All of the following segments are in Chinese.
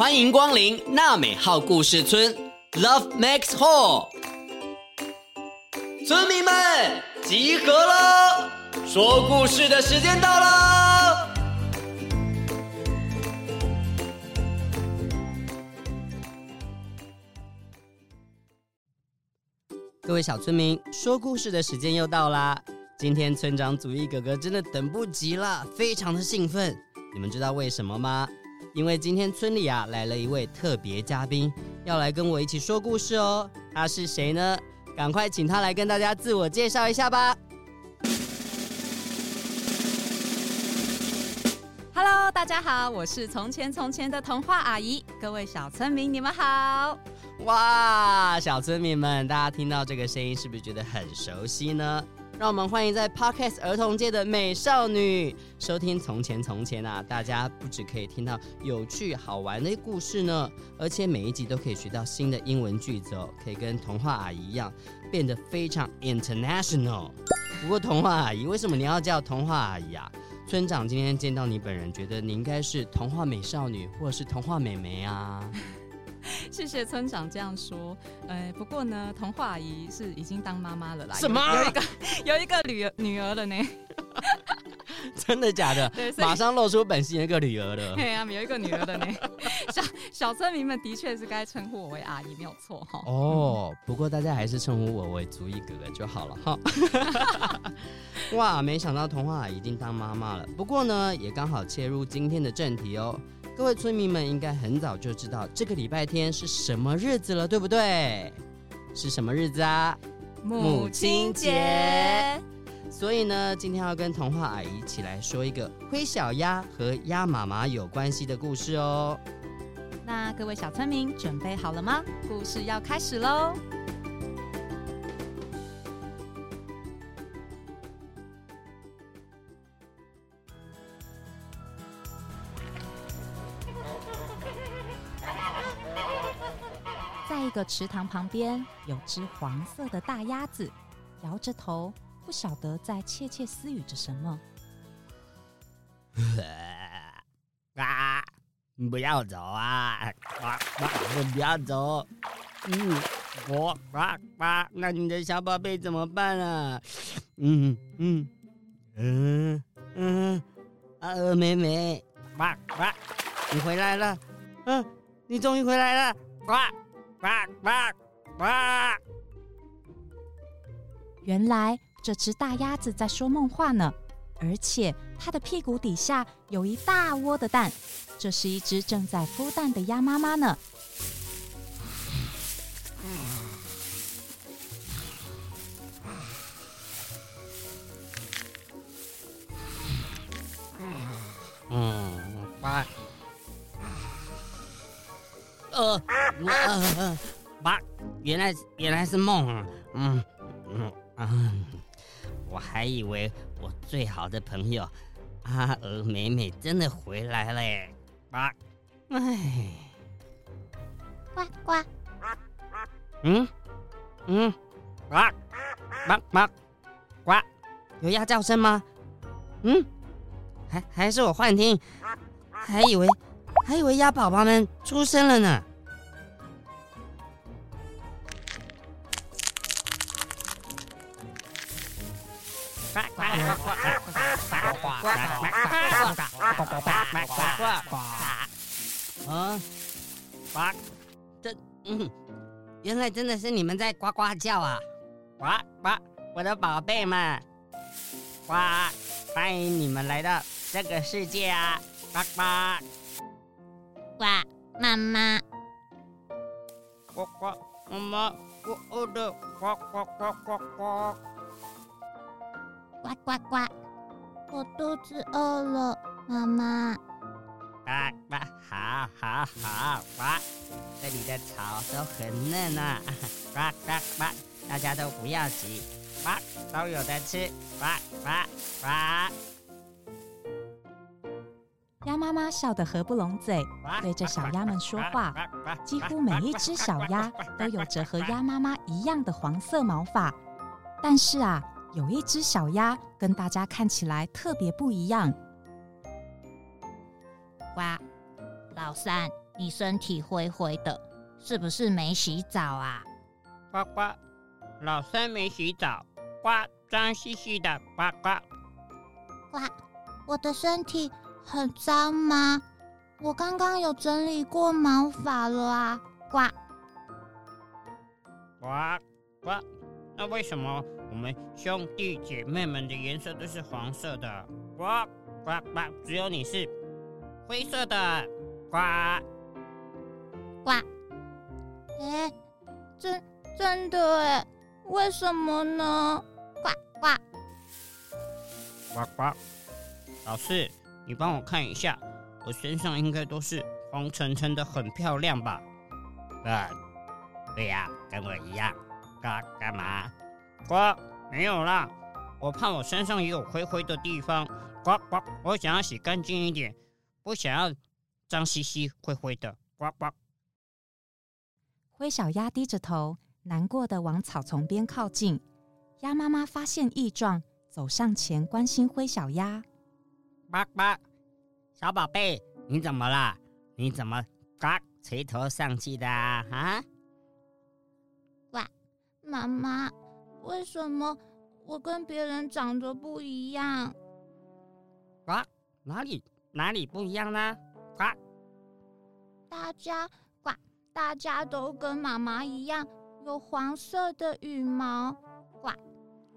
欢迎光临娜美号故事村，Love Max Hall。村民们集合了，说故事的时间到了。各位小村民，说故事的时间又到啦！今天村长祖义哥哥真的等不及了，非常的兴奋。你们知道为什么吗？因为今天村里啊来了一位特别嘉宾，要来跟我一起说故事哦。他是谁呢？赶快请他来跟大家自我介绍一下吧。Hello，大家好，我是从前从前的童话阿姨。各位小村民，你们好。哇，小村民们，大家听到这个声音是不是觉得很熟悉呢？让我们欢迎在 Podcast 儿童界的美少女收听《从前从前》啊！大家不只可以听到有趣好玩的故事呢，而且每一集都可以学到新的英文句子哦，可以跟童话阿姨一样变得非常 international。不过，童话阿姨，为什么你要叫童话阿姨啊？村长今天见到你本人，觉得你应该是童话美少女或者是童话妹妹啊。谢谢村长这样说，呃，不过呢，童话阿姨是已经当妈妈了啦。什么？有一个有一个女儿女儿了呢？真的假的？对，马上露出本性，一个女儿了。对啊，有一个女儿的呢。小小村民们的确是该称呼我为阿姨，没有错哈。哦，不过大家还是称呼我为足一哥哥就好了哈。哇，没想到童话阿姨已经当妈妈了。不过呢，也刚好切入今天的正题哦。各位村民们应该很早就知道这个礼拜天是什么日子了，对不对？是什么日子啊？母亲节。所以呢，今天要跟童话阿姨一起来说一个灰小鸭和鸭妈妈有关系的故事哦。那各位小村民准备好了吗？故事要开始喽！这个池塘旁边有只黄色的大鸭子，摇着头，不晓得在窃窃私语着什么。啊！不要走啊！啊啊！不要走！嗯，我啊啊！那你的小宝贝怎么办啊？嗯嗯嗯嗯，啊，鹅妹妹，哇哇！你回来了！嗯，你终于回来了！哇！呱呱呱！原来这只大鸭子在说梦话呢，而且它的屁股底下有一大窝的蛋，这是一只正在孵蛋的鸭妈妈呢。嗯，呱。呃，呃，爸，原来原来是梦啊，嗯嗯啊，我还以为我最好的朋友阿娥美美真的回来了耶，爸，哎，呱呱，嗯嗯，呱呱呱呱，有鸭叫声吗？嗯，还还是我幻听，还以为。还以为鸭宝宝们出生了呢。啊，呱，这嗯，原来真的是你们在呱呱叫啊！呱呱，我的宝贝们，呱，欢迎你们来到这个世界啊！呱呱。呱，妈妈。呱呱，妈妈，我饿的。呱呱呱呱呱。呱呱呱，我肚子饿了，妈妈。呱呱，好，好，好，呱，这里的草都很嫩啊。呱呱呱，大家都不要急，呱，都有的吃。呱呱呱。鸭妈妈笑得合不拢嘴，对着小鸭们说话。几乎每一只小鸭都有着和鸭妈妈一样的黄色毛发，但是啊，有一只小鸭跟大家看起来特别不一样。呱，老三，你身体灰灰的，是不是没洗澡啊？呱呱，老三没洗澡，呱，脏兮兮的，呱呱。呱，我的身体很脏吗？我刚刚有整理过毛发了啊，呱。呱呱，那为什么我们兄弟姐妹们的颜色都是黄色的？呱呱呱，只有你是灰色的，呱呱。哎，真真的哎，为什么呢？呱呱呱呱，老师，你帮我看一下。我身上应该都是黄澄澄的，很漂亮吧？啊，对呀，跟我一样。干干嘛？呱，没有啦。我怕我身上也有灰灰的地方。呱呱，我想要洗干净一点，不想要脏兮兮、灰灰的。呱呱。灰小鸭低着头，难过的往草丛边靠近。鸭妈妈发现异状，走上前关心灰小鸭。呱呱。小宝贝，你怎么啦？你怎么嘎垂头丧气的啊？啊？哇，妈妈，为什么我跟别人长得不一样？呱，哪里哪里不一样呢？呱，大家呱，大家都跟妈妈一样有黄色的羽毛，呱，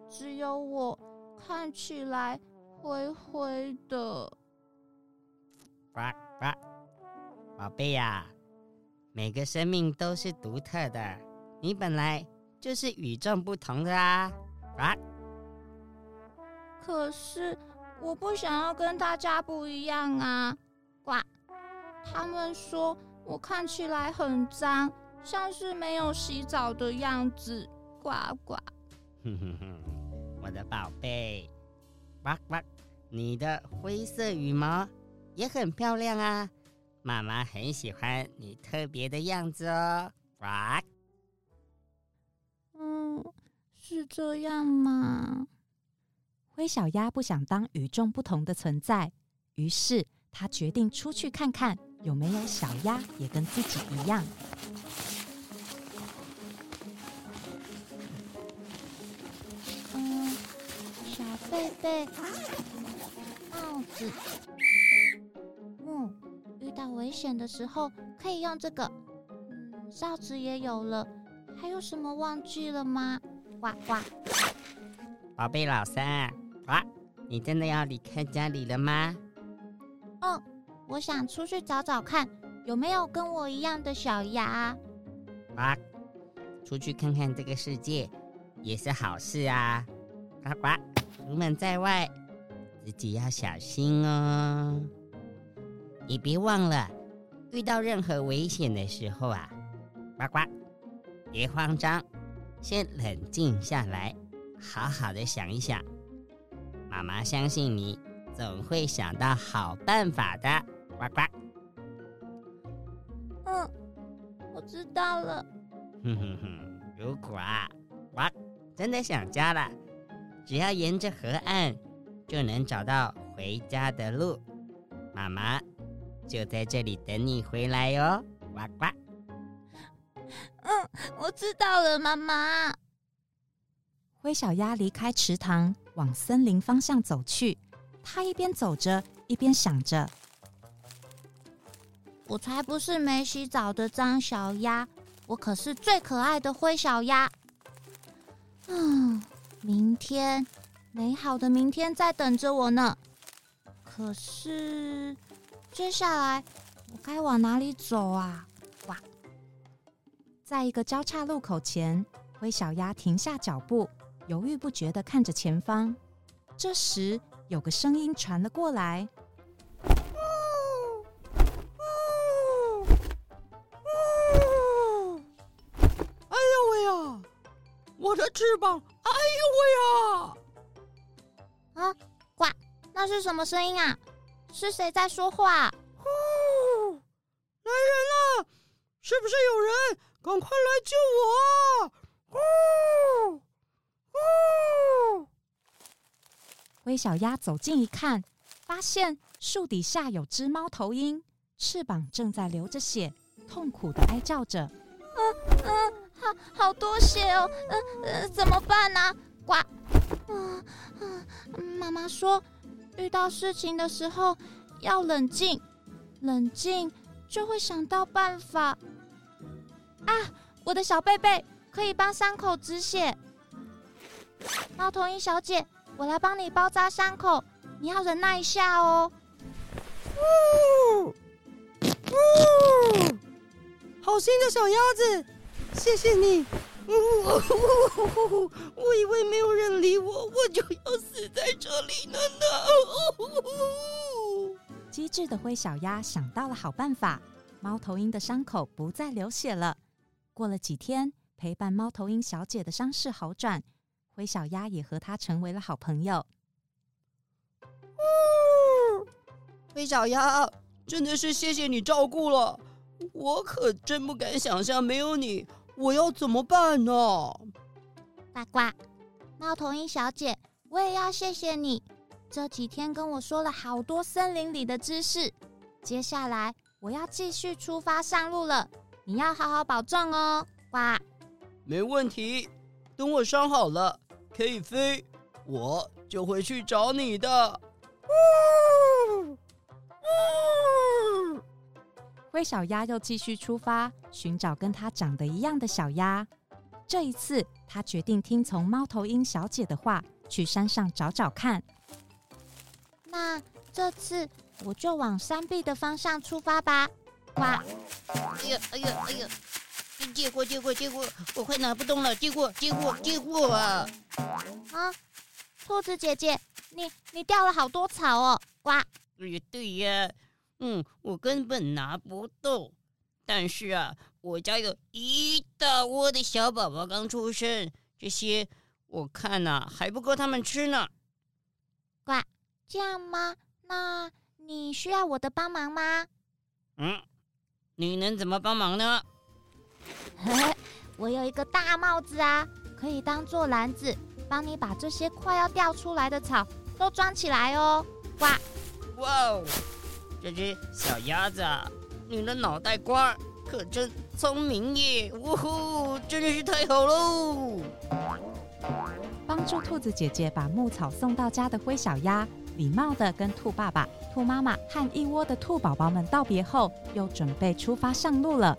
只有我看起来灰灰的。呱呱，宝贝呀，每个生命都是独特的，你本来就是与众不同的啊！呱。可是我不想要跟大家不一样啊！呱，他们说我看起来很脏，像是没有洗澡的样子。呱呱。哼哼哼，我的宝贝，呱呱，你的灰色羽毛。也很漂亮啊，妈妈很喜欢你特别的样子哦。哇，嗯，是这样吗？灰小鸭不想当与众不同的存在，于是它决定出去看看有没有小鸭也跟自己一样。嗯，小贝贝，帽子。嗯，遇到危险的时候可以用这个。嗯，哨子也有了，还有什么忘记了吗？呱呱，宝贝老三，呱，你真的要离开家里了吗？嗯，我想出去找找看，有没有跟我一样的小鸭。呱，出去看看这个世界也是好事啊。呱呱，出门在外，自己要小心哦。你别忘了，遇到任何危险的时候啊，呱呱，别慌张，先冷静下来，好好的想一想。妈妈相信你总会想到好办法的，呱呱。嗯，我知道了。哼哼哼，如果啊，呱，真的想家了，只要沿着河岸，就能找到回家的路。妈妈。就在这里等你回来哟，呱呱。嗯，我知道了，妈妈。灰小鸭离开池塘，往森林方向走去。它一边走着，一边想着：“我才不是没洗澡的脏小鸭，我可是最可爱的灰小鸭。”嗯，明天，美好的明天在等着我呢。可是。接下来我该往哪里走啊？在一个交叉路口前，灰小鸭停下脚步，犹豫不决的看着前方。这时，有个声音传了过来：“呜呜呜！哎呦喂呀！我的翅膀！哎呦喂呀！啊，呱！那是什么声音啊？”是谁在说话？呼！来人了！是不是有人？赶快来救我！呼！呼！灰小鸭走近一看，发现树底下有只猫头鹰，翅膀正在流着血，痛苦地哀叫着。嗯嗯，好好多血哦，嗯呃，怎么办呢？呱，嗯嗯，妈妈说，遇到事情的时候要冷静，冷静就会想到办法。啊，我的小贝贝可以帮伤口止血。猫头鹰小姐，我来帮你包扎伤口，你要忍耐一下哦。呜呜，好心的小鸭子，谢谢你。呜呜，我以为没有人理我，我就要死在这里了呢。机智的灰小鸭想到了好办法，猫头鹰的伤口不再流血了。过了几天，陪伴猫头鹰小姐的伤势好转，灰小鸭也和她成为了好朋友。呜，灰小鸭，真的是谢谢你照顾了，我可真不敢想象没有你。我要怎么办呢？呱呱，猫头鹰小姐，我也要谢谢你。这几天跟我说了好多森林里的知识。接下来我要继续出发上路了，你要好好保重哦。哇，没问题。等我伤好了，可以飞，我就会去找你的。呜呜，灰小鸭又继续出发。寻找跟它长得一样的小鸭。这一次，他决定听从猫头鹰小姐的话，去山上找找看。那这次我就往山壁的方向出发吧。哇！哎呀，哎呀，哎呀！借过，借过，借过！我快拿不动了，借过，借过，借过啊！啊，兔子姐姐，你你掉了好多草哦！哇！哎呀，对呀，嗯，我根本拿不动。但是啊，我家有一大窝的小宝宝刚出生，这些我看呐、啊、还不够他们吃呢。呱，这样吗？那你需要我的帮忙吗？嗯，你能怎么帮忙呢？我有一个大帽子啊，可以当做篮子，帮你把这些快要掉出来的草都装起来哦。哇，哇哦，这只小鸭子啊。你的脑袋瓜可真聪明耶！呜呼，真的是太好喽！帮助兔子姐姐把牧草送到家的灰小鸭，礼貌地跟兔爸爸、兔妈妈和一窝的兔宝宝们道别后，又准备出发上路了。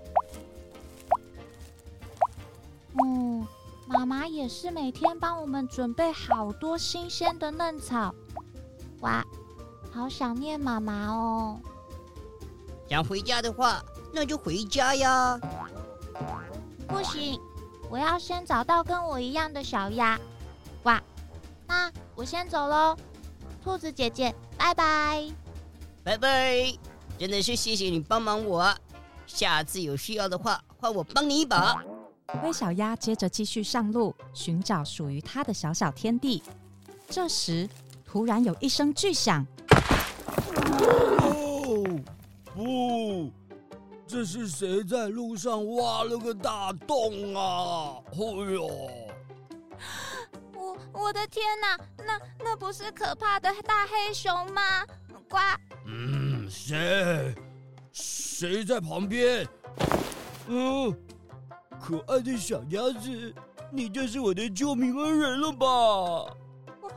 嗯，妈妈也是每天帮我们准备好多新鲜的嫩草。哇，好想念妈妈哦！想回家的话，那就回家呀。不行，我要先找到跟我一样的小鸭。哇，那我先走喽。兔子姐姐，拜拜。拜拜，真的是谢谢你帮忙我。下次有需要的话，换我帮你一把。灰小鸭接着继续上路，寻找属于它的小小天地。这时，突然有一声巨响。哦不，这是谁在路上挖了个大洞啊？哎呦！我的天哪，那那不是可怕的大黑熊吗？呱！嗯，谁？谁在旁边？嗯，可爱的小鸭子，你就是我的救命恩人了吧？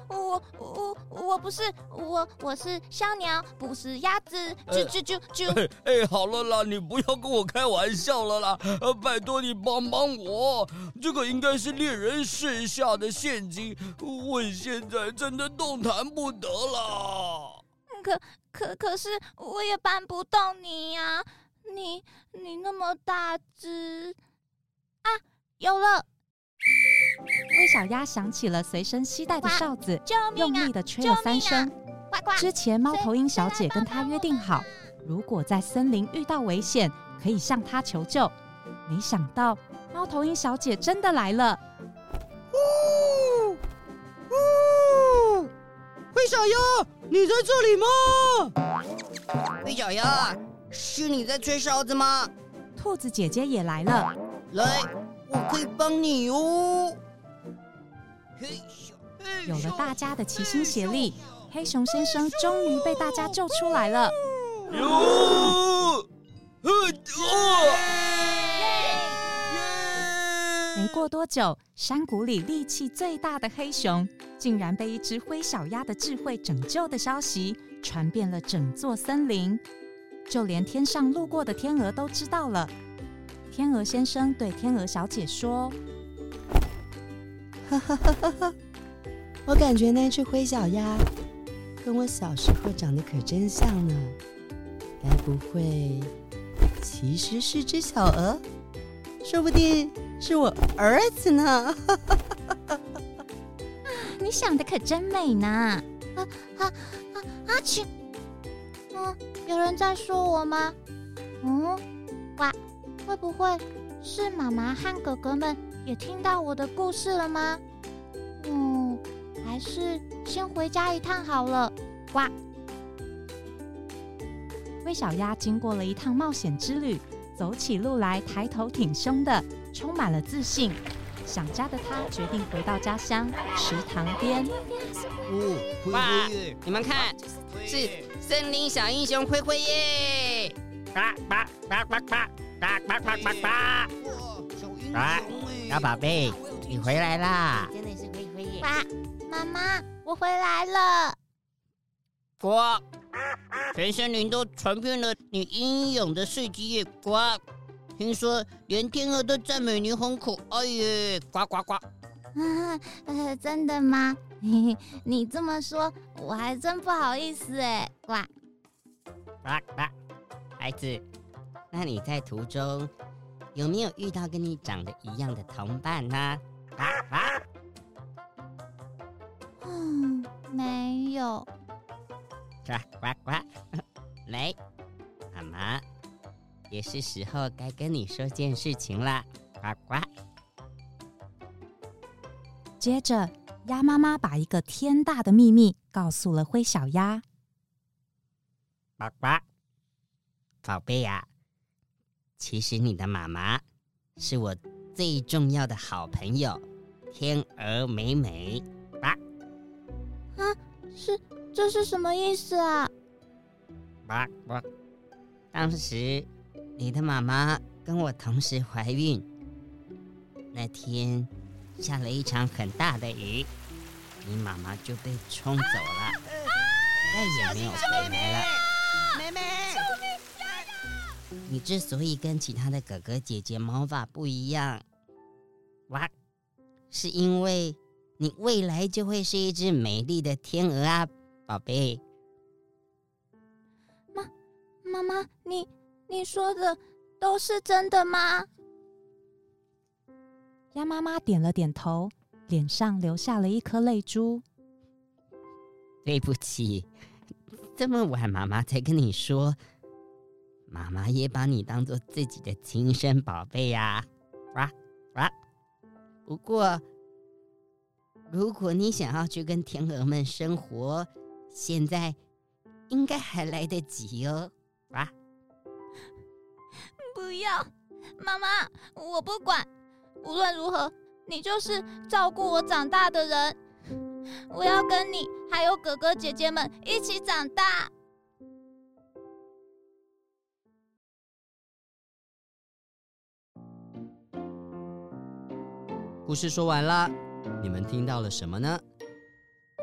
我我我不是我我是小鸟，不是鸭子，啾啾啾啾！哎，好了啦，你不要跟我开玩笑了啦！呃，拜托你帮帮我，这个应该是猎人设下的陷阱，我现在真的动弹不得了。可可可是我也搬不动你呀，你你那么大只啊！有了。灰小鸭想起了随身携带的哨子，啊、用力的吹了三声。之前猫头鹰小姐跟他约定好，如果在森林遇到危险，可以向他求救。没想到猫头鹰小姐真的来了。呜呜，灰小鸭，你在这里吗？灰小鸭，是你在吹哨子吗？兔子姐姐也来了，来，我可以帮你哦。有了大家的齐心协力，黑熊先生终于被大家救出来了。没过多久，山谷里力气最大的黑熊竟然被一只灰小鸭的智慧拯救的消息传遍了整座森林，就连天上路过的天鹅都知道了。天鹅先生对天鹅小姐说。哈哈哈哈哈，我感觉那只灰小鸭跟我小时候长得可真像呢，该不会其实是只小鹅？说不定是我儿子呢！哈哈哈哈哈！你想的可真美呢！啊啊啊啊！去，嗯，有人在说我吗？嗯，哇！会不会是妈妈和哥哥们也听到我的故事了吗？嗯，还是先回家一趟好了。呱！灰小鸭经过了一趟冒险之旅，走起路来抬头挺胸的，充满了自信。想家的他决定回到家乡池塘边。哦，哇！你们看，是森林小英雄灰灰耶！呱呱呱呱呱！呱呱呱呱呱！啊，小宝贝，你回来啦！真的是灰灰耶！妈妈，我回来了。呱！全森林都传遍了你英勇的事迹耶！呱！听说连天鹅都赞美你很可爱耶！呱呱呱！啊，呃，真的吗？你这么说，我还真不好意思哎！呱！呱呱，孩子。那你在途中有没有遇到跟你长得一样的同伴呢？啊啊！嗯，没有。呱呱呱！来，妈妈也是时候该跟你说件事情了。呱呱！接着，鸭妈妈把一个天大的秘密告诉了灰小鸭。呱呱，宝贝呀！其实你的妈妈是我最重要的好朋友，天鹅美美。啊，啊，是，这是什么意思啊？当时你的妈妈跟我同时怀孕，那天下了一场很大的雨，你妈妈就被冲走了，再也没有回来了。你之所以跟其他的哥哥姐姐毛发不一样，哇，是因为你未来就会是一只美丽的天鹅啊，宝贝。妈，妈妈，你你说的都是真的吗？鸭妈妈点了点头，脸上流下了一颗泪珠。对不起，这么晚妈妈才跟你说。妈妈也把你当做自己的亲生宝贝呀，哇哇！不过，如果你想要去跟天鹅们生活，现在应该还来得及哦，哇！不要，妈妈，我不管，无论如何，你就是照顾我长大的人，我要跟你还有哥哥姐姐们一起长大。故事说完了，你们听到了什么呢？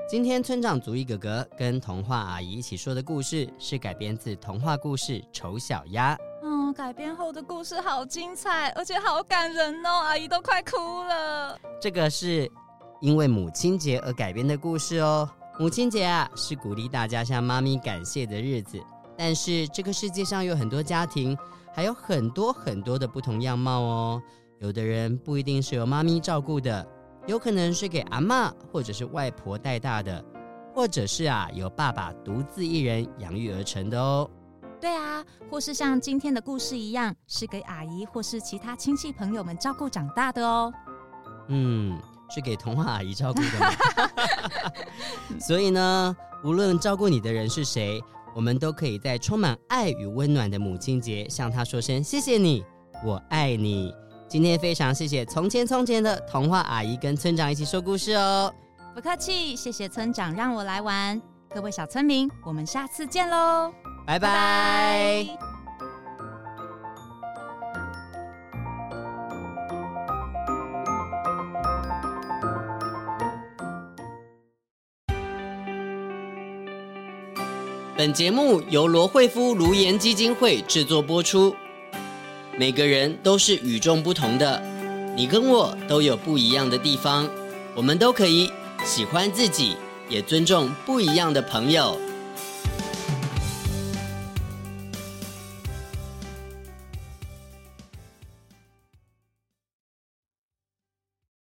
今天村长足一哥哥跟童话阿姨一起说的故事是改编自童话故事《丑小鸭》。嗯，改编后的故事好精彩，而且好感人哦，阿姨都快哭了。这个是因为母亲节而改编的故事哦。母亲节啊，是鼓励大家向妈咪感谢的日子。但是这个世界上有很多家庭，还有很多很多的不同样貌哦。有的人不一定是由妈咪照顾的，有可能是给阿妈或者是外婆带大的，或者是啊由爸爸独自一人养育而成的哦。对啊，或是像今天的故事一样，是给阿姨或是其他亲戚朋友们照顾长大的哦。嗯，是给童话阿姨照顾的？所以呢，无论照顾你的人是谁，我们都可以在充满爱与温暖的母亲节向她说声谢谢你，我爱你。今天非常谢谢从前从前的童话阿姨跟村长一起说故事哦。不客气谢谢村长让我来玩。各位小村民我们下次见喽。拜拜。本节目由罗惠夫卢言基金会制作播出。每个人都是与众不同的，你跟我都有不一样的地方，我们都可以喜欢自己，也尊重不一样的朋友。